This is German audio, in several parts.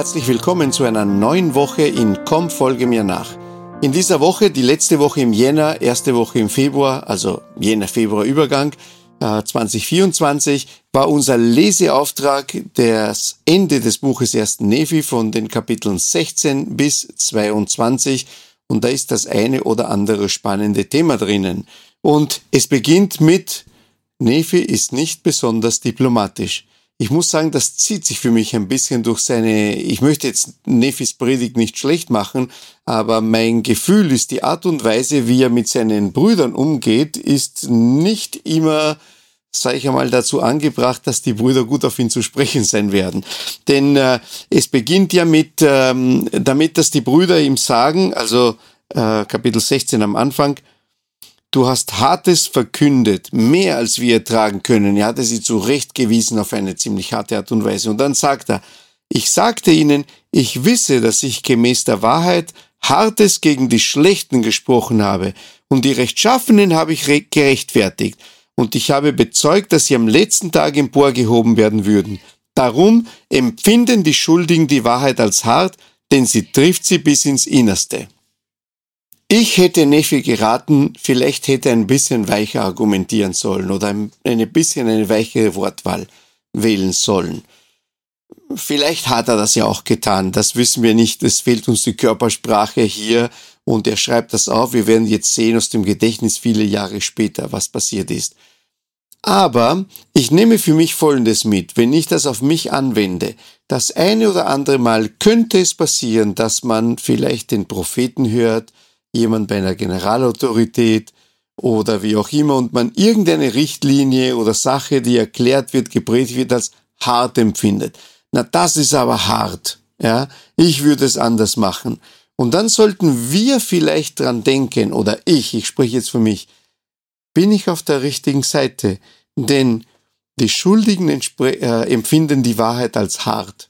Herzlich willkommen zu einer neuen Woche in Komm, folge mir nach. In dieser Woche, die letzte Woche im Jänner, erste Woche im Februar, also Jänner-Februar-Übergang äh, 2024, war unser Leseauftrag das Ende des Buches 1. Nephi von den Kapiteln 16 bis 22 und da ist das eine oder andere spannende Thema drinnen. Und es beginnt mit Nephi ist nicht besonders diplomatisch ich muss sagen, das zieht sich für mich ein bisschen durch seine, ich möchte jetzt Nefis Predigt nicht schlecht machen, aber mein Gefühl ist, die Art und Weise, wie er mit seinen Brüdern umgeht, ist nicht immer, sage ich einmal, dazu angebracht, dass die Brüder gut auf ihn zu sprechen sein werden. Denn äh, es beginnt ja mit, ähm, damit, dass die Brüder ihm sagen, also äh, Kapitel 16 am Anfang, Du hast Hartes verkündet, mehr als wir ertragen können. Er hatte sie zurechtgewiesen auf eine ziemlich harte Art und Weise. Und dann sagt er, ich sagte ihnen, ich wisse, dass ich gemäß der Wahrheit Hartes gegen die Schlechten gesprochen habe, und die Rechtschaffenen habe ich gerechtfertigt, und ich habe bezeugt, dass sie am letzten Tag emporgehoben werden würden. Darum empfinden die Schuldigen die Wahrheit als hart, denn sie trifft sie bis ins Innerste. Ich hätte Neffi geraten, vielleicht hätte er ein bisschen weicher argumentieren sollen oder ein, bisschen eine weichere Wortwahl wählen sollen. Vielleicht hat er das ja auch getan, das wissen wir nicht, es fehlt uns die Körpersprache hier und er schreibt das auf, wir werden jetzt sehen aus dem Gedächtnis viele Jahre später, was passiert ist. Aber ich nehme für mich Folgendes mit, wenn ich das auf mich anwende. Das eine oder andere Mal könnte es passieren, dass man vielleicht den Propheten hört, jemand bei einer Generalautorität oder wie auch immer und man irgendeine Richtlinie oder Sache, die erklärt wird, gepredigt wird, als hart empfindet. Na, das ist aber hart. Ja, ich würde es anders machen. Und dann sollten wir vielleicht dran denken, oder ich, ich spreche jetzt für mich, bin ich auf der richtigen Seite? Denn die Schuldigen äh, empfinden die Wahrheit als hart.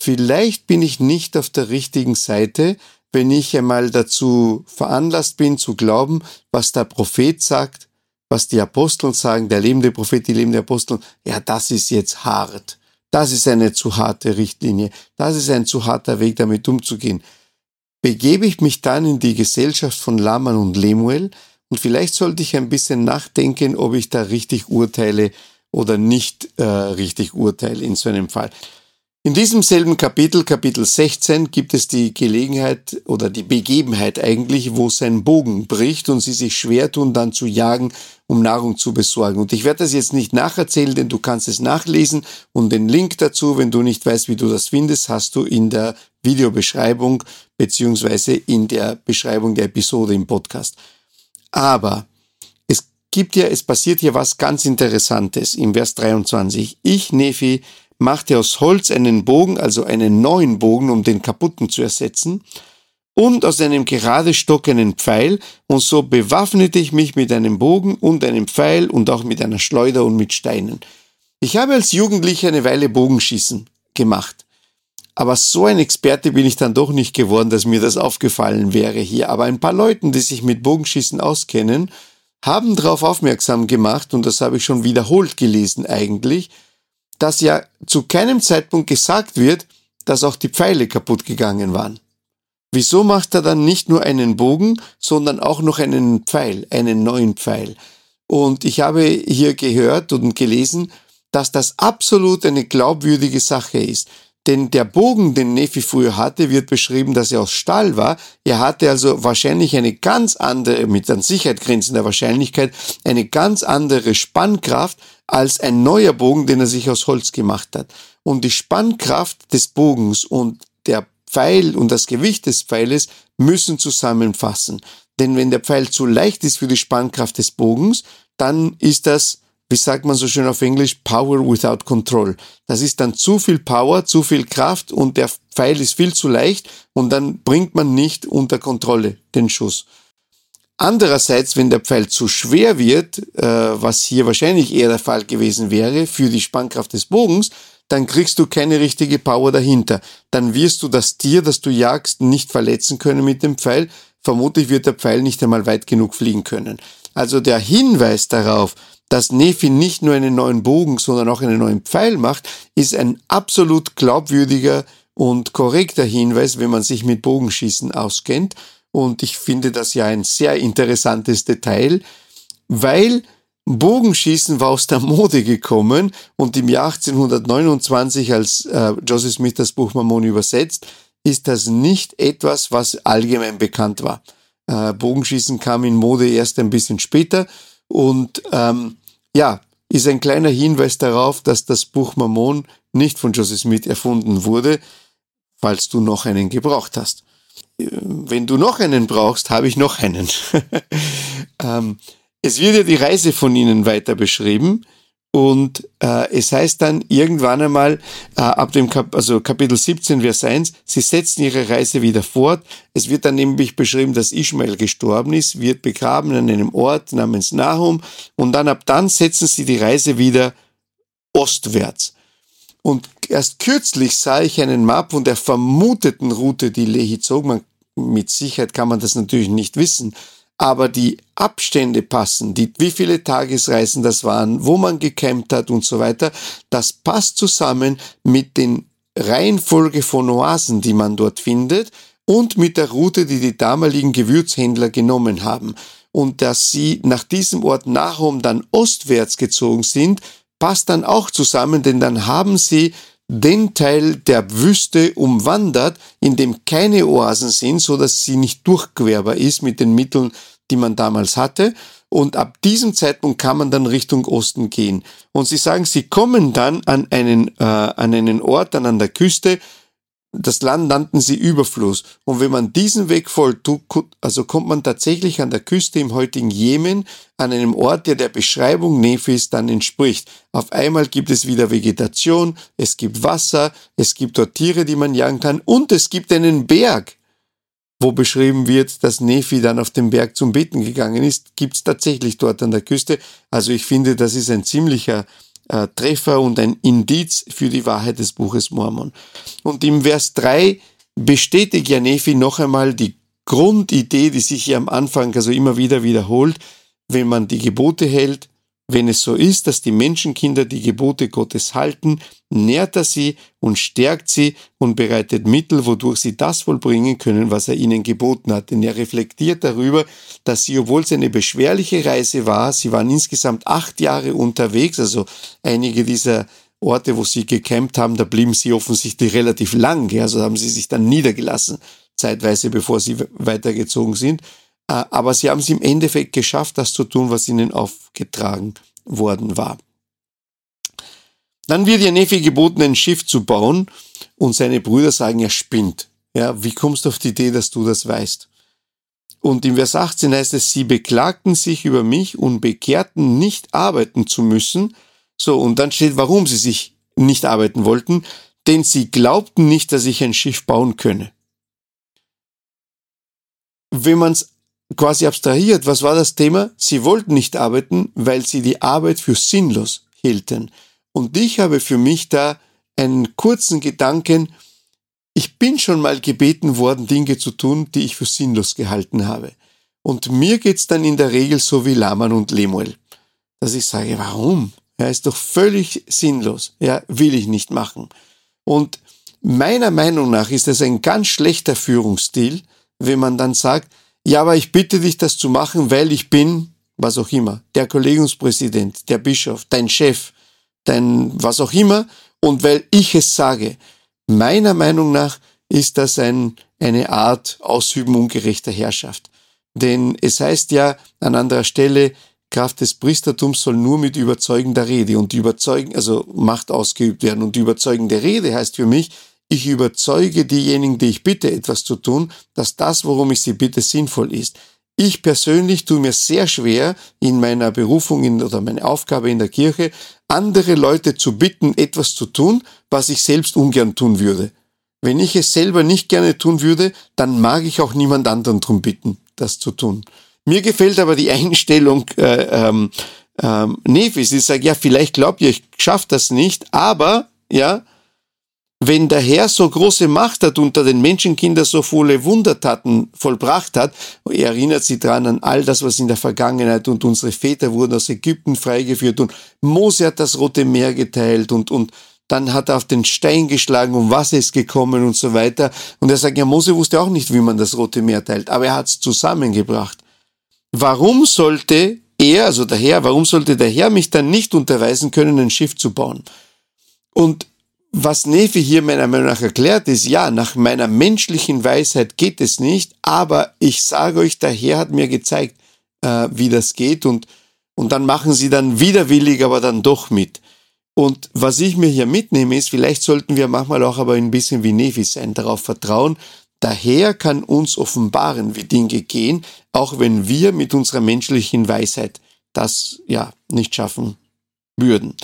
Vielleicht bin ich nicht auf der richtigen Seite, wenn ich einmal dazu veranlasst bin zu glauben, was der Prophet sagt, was die Apostel sagen, der lebende Prophet, die lebende Apostel, ja, das ist jetzt hart. Das ist eine zu harte Richtlinie. Das ist ein zu harter Weg, damit umzugehen. Begebe ich mich dann in die Gesellschaft von Laman und Lemuel und vielleicht sollte ich ein bisschen nachdenken, ob ich da richtig urteile oder nicht äh, richtig urteile in so einem Fall. In diesem selben Kapitel, Kapitel 16, gibt es die Gelegenheit oder die Begebenheit eigentlich, wo sein Bogen bricht und sie sich schwer tun, dann zu jagen, um Nahrung zu besorgen. Und ich werde das jetzt nicht nacherzählen, denn du kannst es nachlesen und den Link dazu, wenn du nicht weißt, wie du das findest, hast du in der Videobeschreibung beziehungsweise in der Beschreibung der Episode im Podcast. Aber es gibt ja, es passiert hier was ganz Interessantes im Vers 23. Ich, Nephi, machte aus Holz einen Bogen, also einen neuen Bogen, um den kaputten zu ersetzen, und aus einem gerade Stock einen Pfeil, und so bewaffnete ich mich mit einem Bogen und einem Pfeil und auch mit einer Schleuder und mit Steinen. Ich habe als Jugendlicher eine Weile Bogenschießen gemacht. Aber so ein Experte bin ich dann doch nicht geworden, dass mir das aufgefallen wäre hier. Aber ein paar Leuten, die sich mit Bogenschießen auskennen, haben darauf aufmerksam gemacht, und das habe ich schon wiederholt gelesen eigentlich, dass ja zu keinem Zeitpunkt gesagt wird, dass auch die Pfeile kaputt gegangen waren. Wieso macht er dann nicht nur einen Bogen, sondern auch noch einen Pfeil, einen neuen Pfeil? Und ich habe hier gehört und gelesen, dass das absolut eine glaubwürdige Sache ist. Denn der Bogen, den Nephi früher hatte, wird beschrieben, dass er aus Stahl war. Er hatte also wahrscheinlich eine ganz andere, mit an Sicherheit grenzender Wahrscheinlichkeit, eine ganz andere Spannkraft als ein neuer Bogen, den er sich aus Holz gemacht hat. Und die Spannkraft des Bogens und der Pfeil und das Gewicht des Pfeiles müssen zusammenfassen. Denn wenn der Pfeil zu leicht ist für die Spannkraft des Bogens, dann ist das wie sagt man so schön auf Englisch, Power without Control. Das ist dann zu viel Power, zu viel Kraft und der Pfeil ist viel zu leicht und dann bringt man nicht unter Kontrolle den Schuss. Andererseits, wenn der Pfeil zu schwer wird, äh, was hier wahrscheinlich eher der Fall gewesen wäre für die Spannkraft des Bogens, dann kriegst du keine richtige Power dahinter. Dann wirst du das Tier, das du jagst, nicht verletzen können mit dem Pfeil. Vermutlich wird der Pfeil nicht einmal weit genug fliegen können. Also der Hinweis darauf, dass Nephi nicht nur einen neuen Bogen, sondern auch einen neuen Pfeil macht, ist ein absolut glaubwürdiger und korrekter Hinweis, wenn man sich mit Bogenschießen auskennt. Und ich finde das ja ein sehr interessantes Detail, weil Bogenschießen war aus der Mode gekommen und im Jahr 1829, als äh, Joseph Smith das Buch Mammon übersetzt, ist das nicht etwas, was allgemein bekannt war. Äh, Bogenschießen kam in Mode erst ein bisschen später und ähm, ja, ist ein kleiner Hinweis darauf, dass das Buch Mammon nicht von Joseph Smith erfunden wurde, falls du noch einen gebraucht hast. Wenn du noch einen brauchst, habe ich noch einen. ähm, es wird ja die Reise von ihnen weiter beschrieben und äh, es heißt dann irgendwann einmal äh, ab dem Kap also Kapitel 17, Vers 1, sie setzen ihre Reise wieder fort. Es wird dann nämlich beschrieben, dass Ishmael gestorben ist, wird begraben an einem Ort namens Nahum und dann ab dann setzen sie die Reise wieder ostwärts. Und erst kürzlich sah ich einen Map von der vermuteten Route, die Lehi zog. Man, mit Sicherheit kann man das natürlich nicht wissen aber die Abstände passen, die, wie viele Tagesreisen das waren, wo man gecampt hat und so weiter, das passt zusammen mit den Reihenfolge von Oasen, die man dort findet und mit der Route, die die damaligen Gewürzhändler genommen haben. Und dass sie nach diesem Ort Nahum dann ostwärts gezogen sind, passt dann auch zusammen, denn dann haben sie den Teil der Wüste umwandert, in dem keine Oasen sind, so dass sie nicht durchquerbar ist mit den Mitteln, die man damals hatte. Und ab diesem Zeitpunkt kann man dann Richtung Osten gehen. Und sie sagen, sie kommen dann an einen, äh, an einen Ort, dann an der Küste, das Land nannten sie Überfluss. Und wenn man diesen Weg folgt, also kommt man tatsächlich an der Küste im heutigen Jemen an einem Ort, der der Beschreibung Nephis dann entspricht. Auf einmal gibt es wieder Vegetation, es gibt Wasser, es gibt dort Tiere, die man jagen kann und es gibt einen Berg, wo beschrieben wird, dass Nephi dann auf den Berg zum Beten gegangen ist, gibt es tatsächlich dort an der Küste. Also ich finde, das ist ein ziemlicher äh, Treffer und ein Indiz für die Wahrheit des Buches Mormon. Und im Vers 3 bestätigt ja Nephi noch einmal die Grundidee, die sich hier am Anfang also immer wieder wiederholt, wenn man die Gebote hält, wenn es so ist, dass die Menschenkinder die Gebote Gottes halten, nährt er sie und stärkt sie und bereitet Mittel, wodurch sie das vollbringen können, was er ihnen geboten hat. Denn er reflektiert darüber, dass sie, obwohl es eine beschwerliche Reise war, sie waren insgesamt acht Jahre unterwegs, also einige dieser Orte, wo sie gecampt haben, da blieben sie offensichtlich relativ lang, also haben sie sich dann niedergelassen, zeitweise bevor sie weitergezogen sind. Äh, aber sie haben es im Endeffekt geschafft, das zu tun, was ihnen aufgetragen worden war. Dann wird ihr Neffe geboten, ein Schiff zu bauen und seine Brüder sagen, er spinnt. Ja, wie kommst du auf die Idee, dass du das weißt? Und im Vers 18 heißt es, sie beklagten sich über mich und bekehrten, nicht arbeiten zu müssen. So, und dann steht, warum sie sich nicht arbeiten wollten, denn sie glaubten nicht, dass ich ein Schiff bauen könne. Wenn man es quasi abstrahiert, was war das Thema? Sie wollten nicht arbeiten, weil sie die Arbeit für sinnlos hielten. Und ich habe für mich da einen kurzen Gedanken, ich bin schon mal gebeten worden, Dinge zu tun, die ich für sinnlos gehalten habe. Und mir geht's dann in der Regel so wie Laman und Lemuel, dass ich sage, warum? Er ist doch völlig sinnlos. Ja, will ich nicht machen. Und meiner Meinung nach ist das ein ganz schlechter Führungsstil, wenn man dann sagt, ja, aber ich bitte dich, das zu machen, weil ich bin, was auch immer, der Kollegiumspräsident, der Bischof, dein Chef, dein was auch immer, und weil ich es sage. Meiner Meinung nach ist das ein, eine Art Ausüben ungerechter Herrschaft. Denn es heißt ja an anderer Stelle, Kraft des Priestertums soll nur mit überzeugender Rede und überzeugen, also Macht ausgeübt werden. Und die überzeugende Rede heißt für mich, ich überzeuge diejenigen, die ich bitte, etwas zu tun, dass das, worum ich sie bitte, sinnvoll ist. Ich persönlich tue mir sehr schwer, in meiner Berufung in, oder meine Aufgabe in der Kirche, andere Leute zu bitten, etwas zu tun, was ich selbst ungern tun würde. Wenn ich es selber nicht gerne tun würde, dann mag ich auch niemand anderen darum bitten, das zu tun. Mir gefällt aber die Einstellung äh, ähm, ähm, Nevis. Ich sage, ja, vielleicht glaubt ihr, ich schaffe das nicht, aber ja, wenn der Herr so große Macht hat, unter den Menschenkindern so viele Wundertaten vollbracht hat, er erinnert sie dran an all das, was in der Vergangenheit und unsere Väter wurden aus Ägypten freigeführt und Mose hat das Rote Meer geteilt und, und dann hat er auf den Stein geschlagen und Wasser ist gekommen und so weiter. Und er sagt, ja, Mose wusste auch nicht, wie man das Rote Meer teilt, aber er hat es zusammengebracht. Warum sollte er, also der Herr, warum sollte der Herr mich dann nicht unterweisen können, ein Schiff zu bauen? Und was Nefi hier meiner Meinung nach erklärt, ist, ja, nach meiner menschlichen Weisheit geht es nicht, aber ich sage euch, der Herr hat mir gezeigt, äh, wie das geht und, und dann machen sie dann widerwillig, aber dann doch mit. Und was ich mir hier mitnehme, ist, vielleicht sollten wir manchmal auch aber ein bisschen wie Nefi sein, darauf vertrauen, der Herr kann uns offenbaren, wie Dinge gehen, auch wenn wir mit unserer menschlichen Weisheit das ja nicht schaffen würden.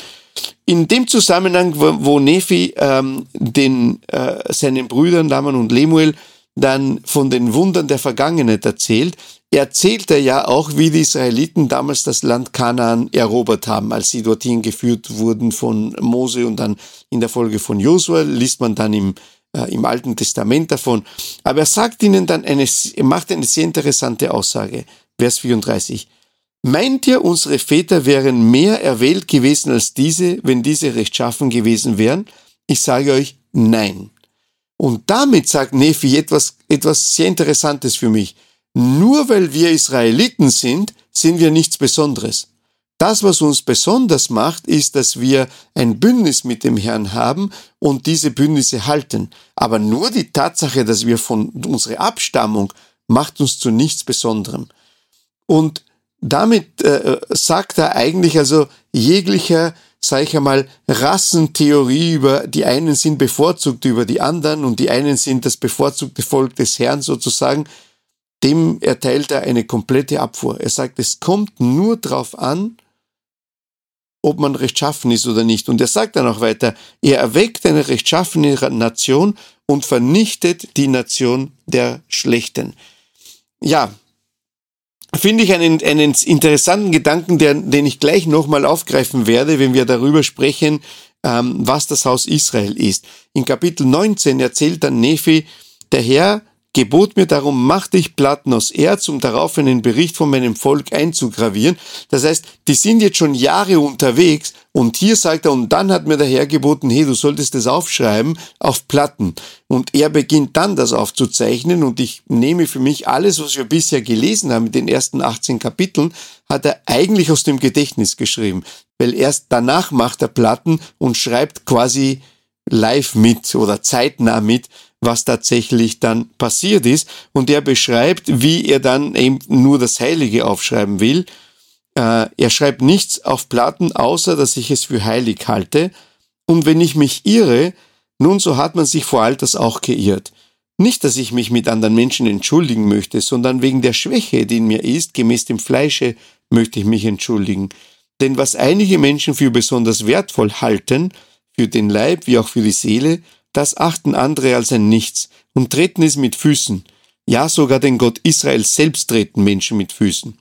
In dem Zusammenhang, wo, wo Nephi ähm, den, äh, seinen Brüdern Laman und Lemuel dann von den Wundern der Vergangenheit erzählt, erzählt er ja auch, wie die Israeliten damals das Land Kanaan erobert haben, als sie dorthin geführt wurden von Mose und dann in der Folge von Josua, liest man dann im, äh, im Alten Testament davon. Aber er sagt ihnen dann eine, macht eine sehr interessante Aussage. Vers 34. Meint ihr, unsere Väter wären mehr erwählt gewesen als diese, wenn diese rechtschaffen gewesen wären? Ich sage euch, nein. Und damit sagt Nephi etwas, etwas sehr Interessantes für mich. Nur weil wir Israeliten sind, sind wir nichts Besonderes. Das, was uns besonders macht, ist, dass wir ein Bündnis mit dem Herrn haben und diese Bündnisse halten. Aber nur die Tatsache, dass wir von unserer Abstammung, macht uns zu nichts Besonderem. Und damit äh, sagt er eigentlich also jeglicher, sage ich einmal, Rassentheorie über die einen sind bevorzugt über die anderen und die einen sind das bevorzugte Volk des Herrn sozusagen, dem erteilt er eine komplette Abfuhr. Er sagt, es kommt nur darauf an, ob man rechtschaffen ist oder nicht. Und er sagt dann auch weiter, er erweckt eine rechtschaffene Nation und vernichtet die Nation der Schlechten. Ja, finde ich einen, einen interessanten Gedanken, der, den ich gleich nochmal aufgreifen werde, wenn wir darüber sprechen, ähm, was das Haus Israel ist. In Kapitel 19 erzählt dann Nephi, der Herr gebot mir darum, mach dich Platten aus Erz, um darauf einen Bericht von meinem Volk einzugravieren. Das heißt, die sind jetzt schon Jahre unterwegs und hier sagt er, und dann hat mir der Herr geboten, hey, du solltest das aufschreiben auf Platten. Und er beginnt dann das aufzuzeichnen und ich nehme für mich alles, was wir bisher gelesen haben, in den ersten 18 Kapiteln, hat er eigentlich aus dem Gedächtnis geschrieben. Weil erst danach macht er Platten und schreibt quasi live mit oder zeitnah mit, was tatsächlich dann passiert ist. Und er beschreibt, wie er dann eben nur das Heilige aufschreiben will. Äh, er schreibt nichts auf Platten, außer dass ich es für heilig halte. Und wenn ich mich irre, nun so hat man sich vor Alters auch geirrt. Nicht, dass ich mich mit anderen Menschen entschuldigen möchte, sondern wegen der Schwäche, die in mir ist, gemäß dem Fleische, möchte ich mich entschuldigen. Denn was einige Menschen für besonders wertvoll halten, für den Leib wie auch für die Seele, das achten andere als ein Nichts und treten es mit Füßen. Ja, sogar den Gott Israel selbst treten Menschen mit Füßen.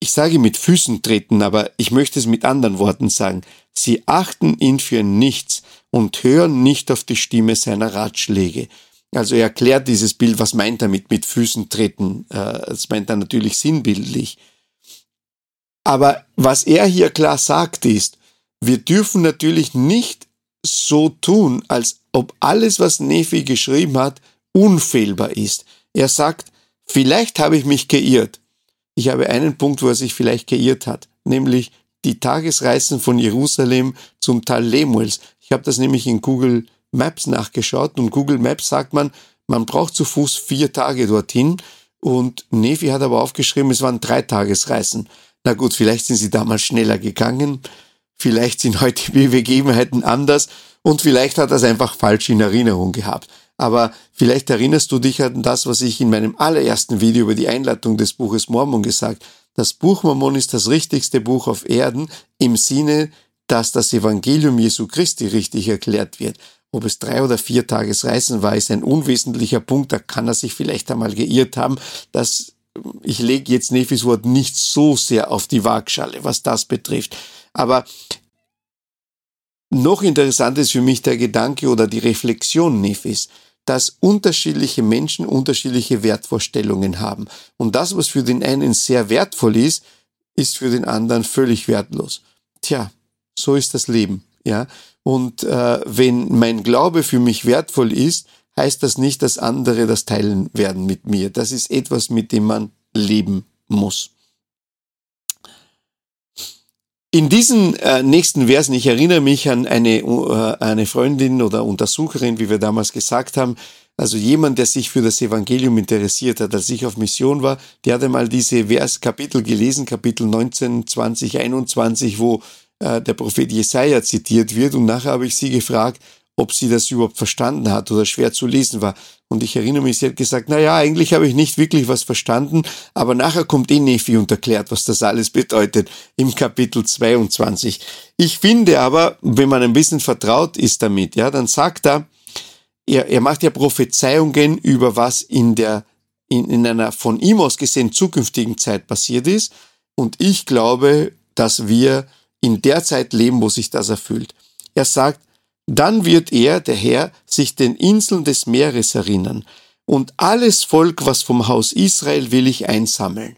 Ich sage mit Füßen treten, aber ich möchte es mit anderen Worten sagen. Sie achten ihn für nichts und hören nicht auf die Stimme seiner Ratschläge. Also er erklärt dieses Bild, was meint er mit mit Füßen treten? Äh, das meint er natürlich sinnbildlich. Aber was er hier klar sagt ist, wir dürfen natürlich nicht so tun, als ob alles, was Nephi geschrieben hat, unfehlbar ist. Er sagt, vielleicht habe ich mich geirrt. Ich habe einen Punkt, wo er sich vielleicht geirrt hat, nämlich die Tagesreisen von Jerusalem zum Tal Lemuels. Ich habe das nämlich in Google Maps nachgeschaut und Google Maps sagt man, man braucht zu Fuß vier Tage dorthin und Nefi hat aber aufgeschrieben, es waren drei Tagesreisen. Na gut, vielleicht sind sie damals schneller gegangen. Vielleicht sind heute die Begebenheiten anders und vielleicht hat er es einfach falsch in Erinnerung gehabt. Aber vielleicht erinnerst du dich an das, was ich in meinem allerersten Video über die Einleitung des Buches Mormon gesagt. Das Buch Mormon ist das richtigste Buch auf Erden im Sinne, dass das Evangelium Jesu Christi richtig erklärt wird. Ob es drei oder vier Tagesreisen war, ist ein unwesentlicher Punkt. Da kann er sich vielleicht einmal geirrt haben. Das, ich lege jetzt Nefis Wort nicht so sehr auf die Waagschale, was das betrifft. Aber noch interessanter ist für mich der Gedanke oder die Reflexion Nefis, dass unterschiedliche Menschen unterschiedliche Wertvorstellungen haben. Und das, was für den einen sehr wertvoll ist, ist für den anderen völlig wertlos. Tja, so ist das Leben. Ja, und äh, wenn mein Glaube für mich wertvoll ist, heißt das nicht, dass andere das teilen werden mit mir. Das ist etwas, mit dem man leben muss. In diesen äh, nächsten Versen, ich erinnere mich an eine, äh, eine Freundin oder Untersucherin, wie wir damals gesagt haben, also jemand, der sich für das Evangelium interessiert hat, als ich auf Mission war, der hat einmal diese Vers, Kapitel gelesen, Kapitel 19, 20, 21, wo äh, der Prophet Jesaja zitiert wird. Und nachher habe ich sie gefragt, ob sie das überhaupt verstanden hat oder schwer zu lesen war. Und ich erinnere mich, sie hat gesagt, na ja, eigentlich habe ich nicht wirklich was verstanden, aber nachher kommt eh Nephi und erklärt, was das alles bedeutet im Kapitel 22. Ich finde aber, wenn man ein bisschen vertraut ist damit, ja, dann sagt er, er, er macht ja Prophezeiungen über was in der, in, in einer von ihm aus gesehen zukünftigen Zeit passiert ist. Und ich glaube, dass wir in der Zeit leben, wo sich das erfüllt. Er sagt, dann wird er, der Herr, sich den Inseln des Meeres erinnern, und alles Volk, was vom Haus Israel will ich einsammeln.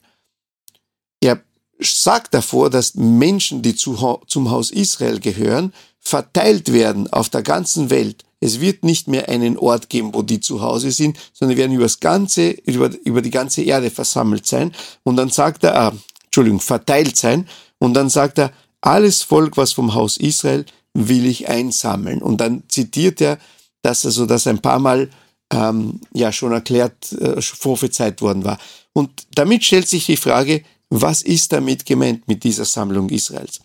Er sagt davor, dass Menschen, die zu, zum Haus Israel gehören, verteilt werden auf der ganzen Welt. Es wird nicht mehr einen Ort geben, wo die zu Hause sind, sondern werden über das ganze, über, über die ganze Erde versammelt sein. Und dann sagt er, ah, Entschuldigung, verteilt sein. Und dann sagt er, alles Volk, was vom Haus Israel, will ich einsammeln. Und dann zitiert er, dass also das ein paar Mal ähm, ja schon erklärt, äh, prophezeit worden war. Und damit stellt sich die Frage, was ist damit gemeint mit dieser Sammlung Israels?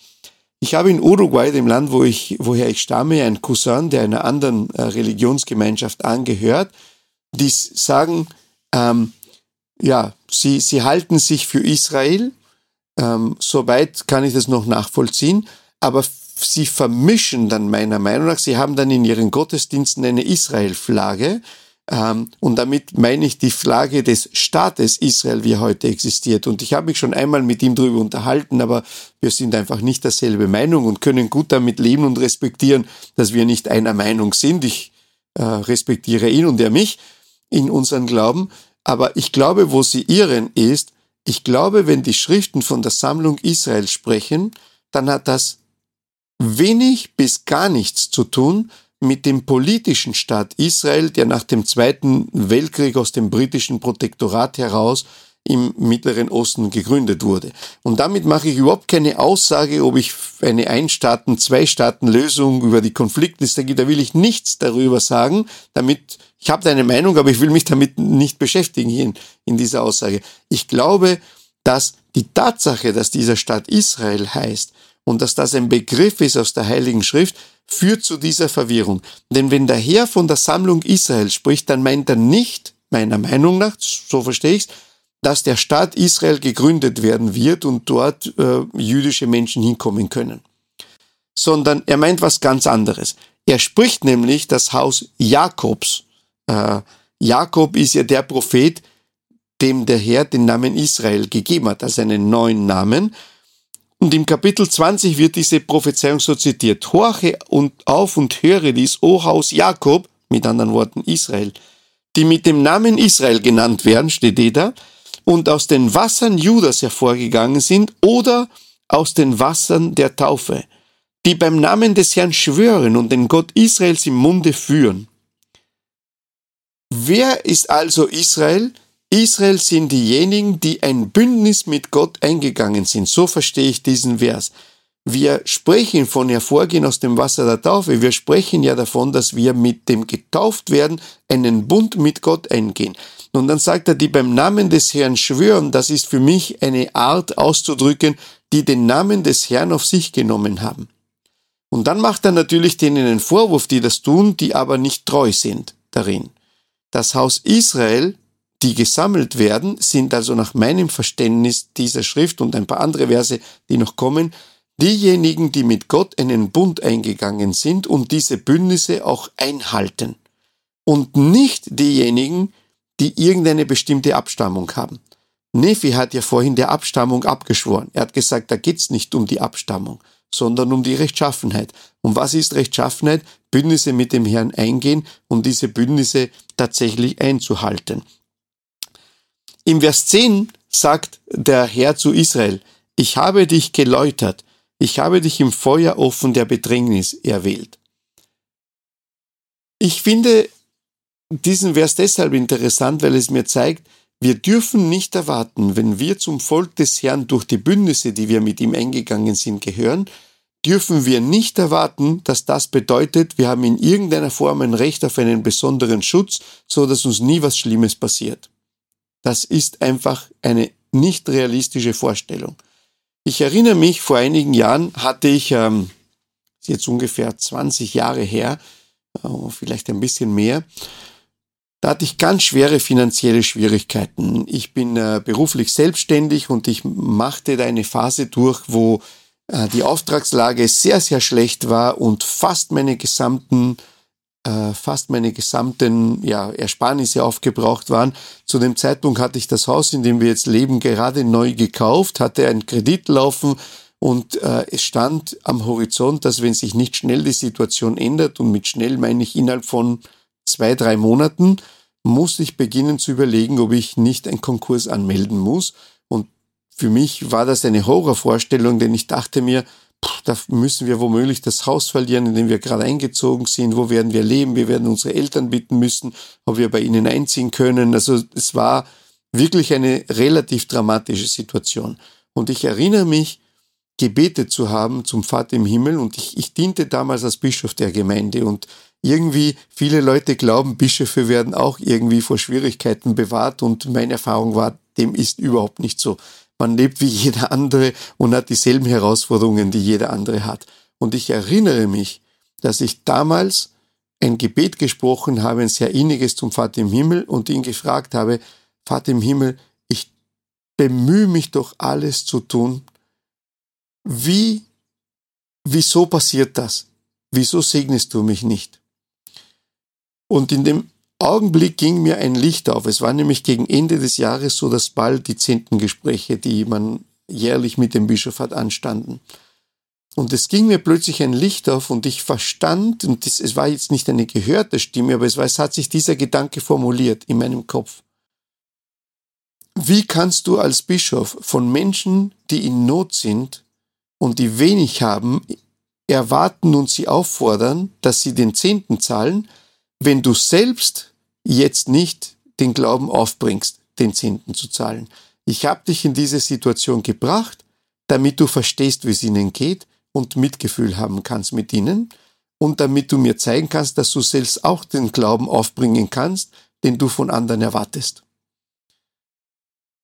Ich habe in Uruguay, dem Land, wo ich, woher ich stamme, einen Cousin, der einer anderen äh, Religionsgemeinschaft angehört, die sagen, ähm, ja, sie, sie halten sich für Israel, ähm, soweit kann ich das noch nachvollziehen. Aber sie vermischen dann meiner Meinung nach, sie haben dann in ihren Gottesdiensten eine Israel-Flagge. Ähm, und damit meine ich die Flagge des Staates Israel, wie er heute existiert. Und ich habe mich schon einmal mit ihm darüber unterhalten, aber wir sind einfach nicht derselbe Meinung und können gut damit leben und respektieren, dass wir nicht einer Meinung sind. Ich äh, respektiere ihn und er mich in unseren Glauben. Aber ich glaube, wo sie irren ist, ich glaube, wenn die Schriften von der Sammlung Israel sprechen, dann hat das wenig bis gar nichts zu tun mit dem politischen Staat Israel, der nach dem Zweiten Weltkrieg aus dem britischen Protektorat heraus im Mittleren Osten gegründet wurde. Und damit mache ich überhaupt keine Aussage, ob ich eine Ein-Staaten-, Zwei-Staaten-Lösung über die Konfliktliste gibt. Da will ich nichts darüber sagen, damit ich habe eine Meinung, aber ich will mich damit nicht beschäftigen hier in, in dieser Aussage. Ich glaube, dass die Tatsache, dass dieser Staat Israel heißt und dass das ein Begriff ist aus der Heiligen Schrift, führt zu dieser Verwirrung. Denn wenn der Herr von der Sammlung Israel spricht, dann meint er nicht, meiner Meinung nach, so verstehe ich es, dass der Staat Israel gegründet werden wird und dort äh, jüdische Menschen hinkommen können. Sondern er meint was ganz anderes. Er spricht nämlich das Haus Jakobs äh, Jakob ist ja der Prophet, dem der Herr den Namen Israel gegeben hat, also einen neuen Namen. Und im Kapitel 20 wird diese Prophezeiung so zitiert. Horche und auf und höre dies, O Haus Jakob, mit anderen Worten Israel, die mit dem Namen Israel genannt werden, steht eh da, und aus den Wassern Judas hervorgegangen sind oder aus den Wassern der Taufe, die beim Namen des Herrn schwören und den Gott Israels im Munde führen. Wer ist also Israel? Israel sind diejenigen, die ein Bündnis mit Gott eingegangen sind. So verstehe ich diesen Vers. Wir sprechen von Hervorgehen aus dem Wasser der Taufe. Wir sprechen ja davon, dass wir mit dem getauft werden einen Bund mit Gott eingehen. Und dann sagt er, die beim Namen des Herrn schwören, das ist für mich eine Art auszudrücken, die den Namen des Herrn auf sich genommen haben. Und dann macht er natürlich denen einen Vorwurf, die das tun, die aber nicht treu sind darin. Das Haus Israel, die gesammelt werden, sind also nach meinem Verständnis dieser Schrift und ein paar andere Verse, die noch kommen, diejenigen, die mit Gott einen Bund eingegangen sind und diese Bündnisse auch einhalten. Und nicht diejenigen, die irgendeine bestimmte Abstammung haben. Nephi hat ja vorhin der Abstammung abgeschworen. Er hat gesagt, da geht's nicht um die Abstammung, sondern um die Rechtschaffenheit. Und was ist Rechtschaffenheit? Bündnisse mit dem Herrn eingehen und diese Bündnisse tatsächlich einzuhalten. Im Vers 10 sagt der Herr zu Israel, ich habe dich geläutert, ich habe dich im Feuerofen der Bedrängnis erwählt. Ich finde diesen Vers deshalb interessant, weil es mir zeigt, wir dürfen nicht erwarten, wenn wir zum Volk des Herrn durch die Bündnisse, die wir mit ihm eingegangen sind, gehören, dürfen wir nicht erwarten, dass das bedeutet, wir haben in irgendeiner Form ein Recht auf einen besonderen Schutz, so dass uns nie was Schlimmes passiert. Das ist einfach eine nicht realistische Vorstellung. Ich erinnere mich, vor einigen Jahren hatte ich, ähm, jetzt ungefähr 20 Jahre her, äh, vielleicht ein bisschen mehr, da hatte ich ganz schwere finanzielle Schwierigkeiten. Ich bin äh, beruflich selbstständig und ich machte da eine Phase durch, wo äh, die Auftragslage sehr, sehr schlecht war und fast meine gesamten äh, fast meine gesamten ja, Ersparnisse aufgebraucht waren. Zu dem Zeitpunkt hatte ich das Haus, in dem wir jetzt leben, gerade neu gekauft, hatte einen Kredit laufen und äh, es stand am Horizont, dass wenn sich nicht schnell die Situation ändert, und mit schnell meine ich innerhalb von zwei, drei Monaten muss ich beginnen zu überlegen, ob ich nicht einen Konkurs anmelden muss. Und für mich war das eine Horrorvorstellung, denn ich dachte mir, da müssen wir womöglich das Haus verlieren, in dem wir gerade eingezogen sind. Wo werden wir leben? Wir werden unsere Eltern bitten müssen, ob wir bei ihnen einziehen können. Also es war wirklich eine relativ dramatische Situation. Und ich erinnere mich, gebetet zu haben zum Vater im Himmel und ich, ich diente damals als Bischof der Gemeinde und irgendwie viele Leute glauben, Bischöfe werden auch irgendwie vor Schwierigkeiten bewahrt und meine Erfahrung war, dem ist überhaupt nicht so. Man lebt wie jeder andere und hat dieselben Herausforderungen, die jeder andere hat. Und ich erinnere mich, dass ich damals ein Gebet gesprochen habe, ein sehr inniges zum Vater im Himmel und ihn gefragt habe, Vater im Himmel, ich bemühe mich doch alles zu tun. Wie, wieso passiert das? Wieso segnest du mich nicht? Und in dem Augenblick ging mir ein Licht auf. Es war nämlich gegen Ende des Jahres so, dass bald die zehnten Gespräche, die man jährlich mit dem Bischof hat, anstanden. Und es ging mir plötzlich ein Licht auf und ich verstand, und das, es war jetzt nicht eine gehörte Stimme, aber es, war, es hat sich dieser Gedanke formuliert in meinem Kopf. Wie kannst du als Bischof von Menschen, die in Not sind und die wenig haben, erwarten und sie auffordern, dass sie den Zehnten zahlen, wenn du selbst jetzt nicht den Glauben aufbringst, den Zehnten zu zahlen. Ich habe dich in diese Situation gebracht, damit du verstehst, wie es ihnen geht und Mitgefühl haben kannst mit ihnen und damit du mir zeigen kannst, dass du selbst auch den Glauben aufbringen kannst, den du von anderen erwartest.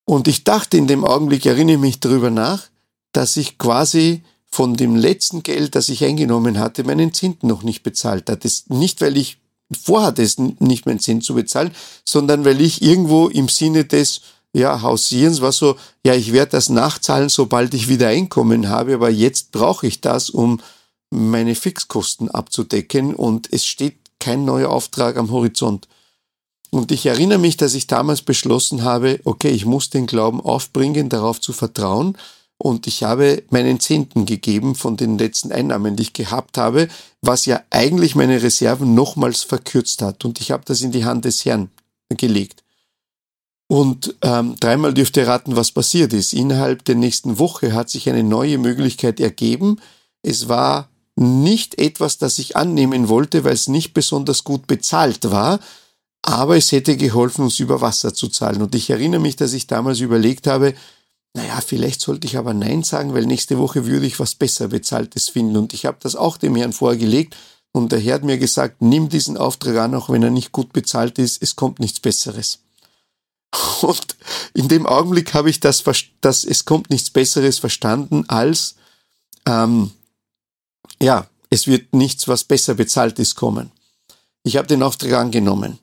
Und ich dachte in dem Augenblick, erinnere mich darüber nach, dass ich quasi von dem letzten Geld, das ich eingenommen hatte, meinen Zehnten noch nicht bezahlt hatte. Nicht, weil ich vorhat, es nicht mehr Sinn zu bezahlen, sondern weil ich irgendwo im Sinne des ja, Hausierens war so, ja, ich werde das nachzahlen, sobald ich wieder Einkommen habe, aber jetzt brauche ich das, um meine Fixkosten abzudecken und es steht kein neuer Auftrag am Horizont. Und ich erinnere mich, dass ich damals beschlossen habe, okay, ich muss den Glauben aufbringen, darauf zu vertrauen und ich habe meinen Zehnten gegeben von den letzten Einnahmen, die ich gehabt habe, was ja eigentlich meine Reserven nochmals verkürzt hat. Und ich habe das in die Hand des Herrn gelegt. Und ähm, dreimal dürft ihr raten, was passiert ist. Innerhalb der nächsten Woche hat sich eine neue Möglichkeit ergeben. Es war nicht etwas, das ich annehmen wollte, weil es nicht besonders gut bezahlt war, aber es hätte geholfen, uns über Wasser zu zahlen. Und ich erinnere mich, dass ich damals überlegt habe, naja, vielleicht sollte ich aber Nein sagen, weil nächste Woche würde ich was besser bezahltes finden. Und ich habe das auch dem Herrn vorgelegt. Und der Herr hat mir gesagt, nimm diesen Auftrag an, auch wenn er nicht gut bezahlt ist, es kommt nichts Besseres. Und in dem Augenblick habe ich das, das es kommt nichts Besseres verstanden als, ähm, ja, es wird nichts, was besser bezahlt ist, kommen. Ich habe den Auftrag angenommen.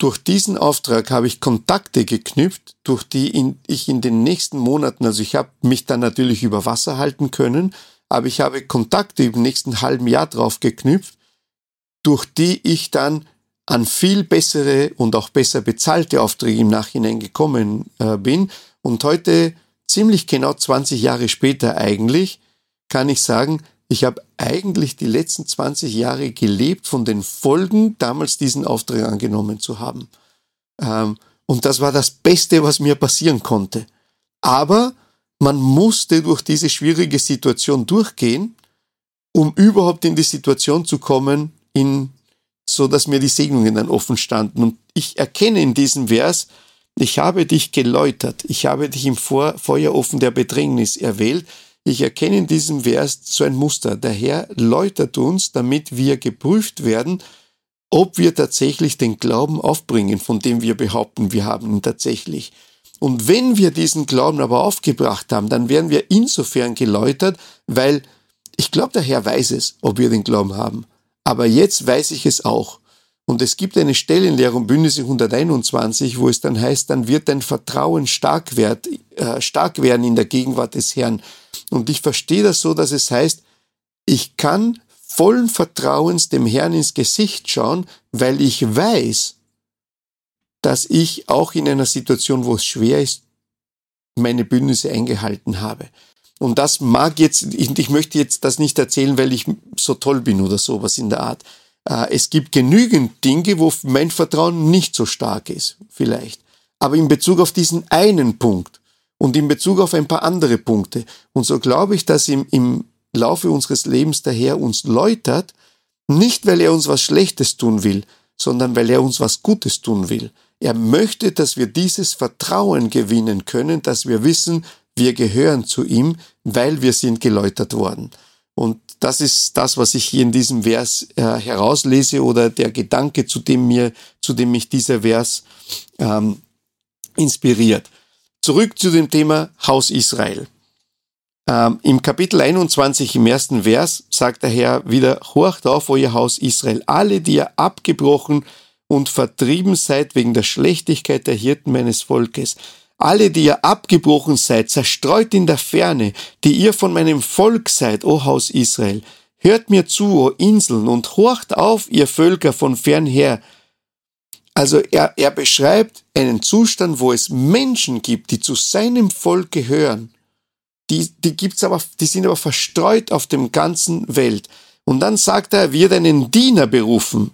Durch diesen Auftrag habe ich Kontakte geknüpft, durch die ich in den nächsten Monaten, also ich habe mich dann natürlich über Wasser halten können, aber ich habe Kontakte im nächsten halben Jahr drauf geknüpft, durch die ich dann an viel bessere und auch besser bezahlte Aufträge im Nachhinein gekommen äh, bin. Und heute, ziemlich genau 20 Jahre später eigentlich, kann ich sagen, ich habe eigentlich die letzten 20 Jahre gelebt von den Folgen, damals diesen Auftrag angenommen zu haben. Ähm, und das war das Beste, was mir passieren konnte. Aber man musste durch diese schwierige Situation durchgehen, um überhaupt in die Situation zu kommen, in, so dass mir die Segnungen dann offen standen. Und ich erkenne in diesem Vers, ich habe dich geläutert, ich habe dich im Feuerofen der Bedrängnis erwählt, ich erkenne in diesem Vers so ein Muster. Der Herr läutert uns, damit wir geprüft werden, ob wir tatsächlich den Glauben aufbringen, von dem wir behaupten, wir haben ihn tatsächlich. Und wenn wir diesen Glauben aber aufgebracht haben, dann werden wir insofern geläutert, weil ich glaube, der Herr weiß es, ob wir den Glauben haben. Aber jetzt weiß ich es auch. Und es gibt eine Stelle in Lehrung Bündnisse 121, wo es dann heißt, dann wird dein Vertrauen stark, werd, äh, stark werden in der Gegenwart des Herrn. Und ich verstehe das so, dass es heißt, ich kann vollen Vertrauens dem Herrn ins Gesicht schauen, weil ich weiß, dass ich auch in einer Situation, wo es schwer ist, meine Bündnisse eingehalten habe. Und das mag jetzt, ich, möchte jetzt das nicht erzählen, weil ich so toll bin oder sowas in der Art. Äh, es gibt genügend Dinge, wo mein Vertrauen nicht so stark ist, vielleicht. Aber in Bezug auf diesen einen Punkt und in Bezug auf ein paar andere Punkte. Und so glaube ich, dass im, im Laufe unseres Lebens der Herr uns läutert, nicht weil er uns was Schlechtes tun will, sondern weil er uns was Gutes tun will. Er möchte, dass wir dieses Vertrauen gewinnen können, dass wir wissen, wir gehören zu ihm, weil wir sind geläutert worden. Und das ist das, was ich hier in diesem Vers äh, herauslese oder der Gedanke, zu dem mir, zu dem mich dieser Vers ähm, inspiriert. Zurück zu dem Thema Haus Israel. Ähm, Im Kapitel 21 im ersten Vers sagt der Herr wieder, horcht auf, euer Haus Israel, alle, die ihr abgebrochen und vertrieben seid wegen der Schlechtigkeit der Hirten meines Volkes alle, die ihr abgebrochen seid, zerstreut in der Ferne, die ihr von meinem Volk seid, o Haus Israel, hört mir zu, o Inseln, und horcht auf, ihr Völker von fernher. Also er, er beschreibt einen Zustand, wo es Menschen gibt, die zu seinem Volk gehören. Die, die gibt's aber, die sind aber verstreut auf dem ganzen Welt. Und dann sagt er, wird einen Diener berufen.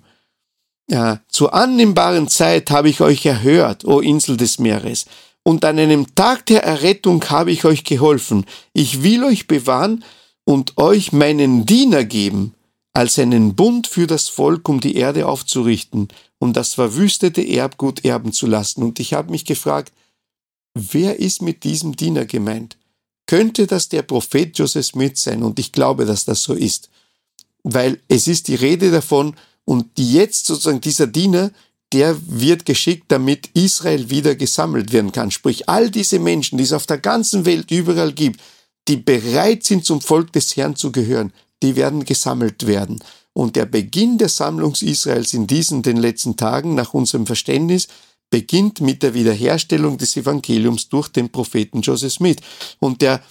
Ja, zur annehmbaren Zeit habe ich euch erhört, o Insel des Meeres und an einem Tag der Errettung habe ich euch geholfen. Ich will euch bewahren und euch meinen Diener geben, als einen Bund für das Volk, um die Erde aufzurichten, um das verwüstete Erbgut erben zu lassen. Und ich habe mich gefragt, wer ist mit diesem Diener gemeint? Könnte das der Prophet Joseph Smith sein? Und ich glaube, dass das so ist. Weil es ist die Rede davon, und jetzt sozusagen dieser Diener der wird geschickt, damit Israel wieder gesammelt werden kann. Sprich, all diese Menschen, die es auf der ganzen Welt überall gibt, die bereit sind, zum Volk des Herrn zu gehören, die werden gesammelt werden. Und der Beginn der Sammlung Israels in diesen den letzten Tagen, nach unserem Verständnis, beginnt mit der Wiederherstellung des Evangeliums durch den Propheten Joseph Smith. Und der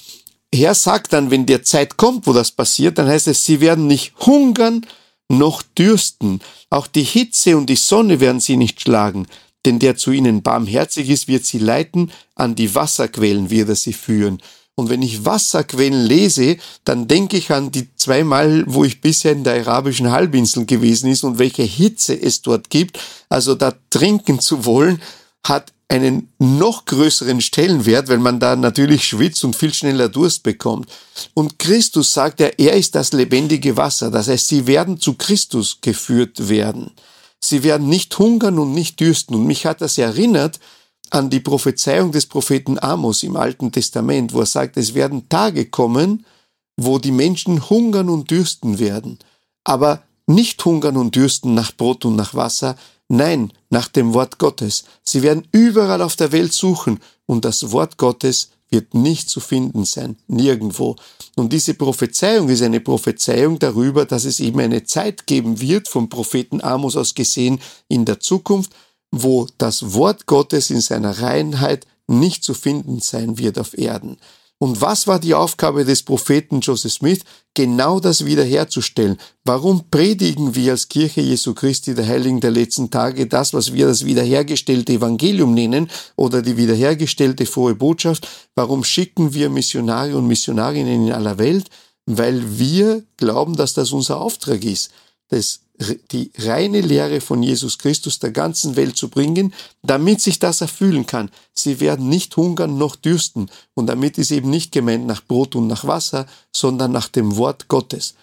Herr sagt dann, wenn der Zeit kommt, wo das passiert, dann heißt es, sie werden nicht hungern, noch dürsten. Auch die Hitze und die Sonne werden sie nicht schlagen, denn der zu ihnen barmherzig ist, wird sie leiten, an die Wasserquellen wird er sie führen. Und wenn ich Wasserquellen lese, dann denke ich an die zweimal, wo ich bisher in der arabischen Halbinsel gewesen ist und welche Hitze es dort gibt. Also da trinken zu wollen, hat einen noch größeren Stellenwert, weil man da natürlich schwitzt und viel schneller Durst bekommt. Und Christus sagt ja, er ist das lebendige Wasser. Das heißt, sie werden zu Christus geführt werden. Sie werden nicht hungern und nicht dürsten. Und mich hat das erinnert an die Prophezeiung des Propheten Amos im Alten Testament, wo er sagt, es werden Tage kommen, wo die Menschen hungern und dürsten werden. Aber nicht hungern und dürsten nach Brot und nach Wasser, Nein, nach dem Wort Gottes. Sie werden überall auf der Welt suchen und das Wort Gottes wird nicht zu finden sein, nirgendwo. Und diese Prophezeiung ist eine Prophezeiung darüber, dass es eben eine Zeit geben wird, vom Propheten Amos aus gesehen, in der Zukunft, wo das Wort Gottes in seiner Reinheit nicht zu finden sein wird auf Erden. Und was war die Aufgabe des Propheten Joseph Smith? Genau das wiederherzustellen. Warum predigen wir als Kirche Jesu Christi der Heiligen der letzten Tage das, was wir das wiederhergestellte Evangelium nennen oder die wiederhergestellte frohe Botschaft? Warum schicken wir Missionare und Missionarinnen in aller Welt? weil wir glauben, dass das unser Auftrag ist, das, die reine Lehre von Jesus Christus der ganzen Welt zu bringen, damit sich das erfüllen kann. Sie werden nicht hungern noch dürsten. Und damit ist eben nicht gemeint nach Brot und nach Wasser, sondern nach dem Wort Gottes.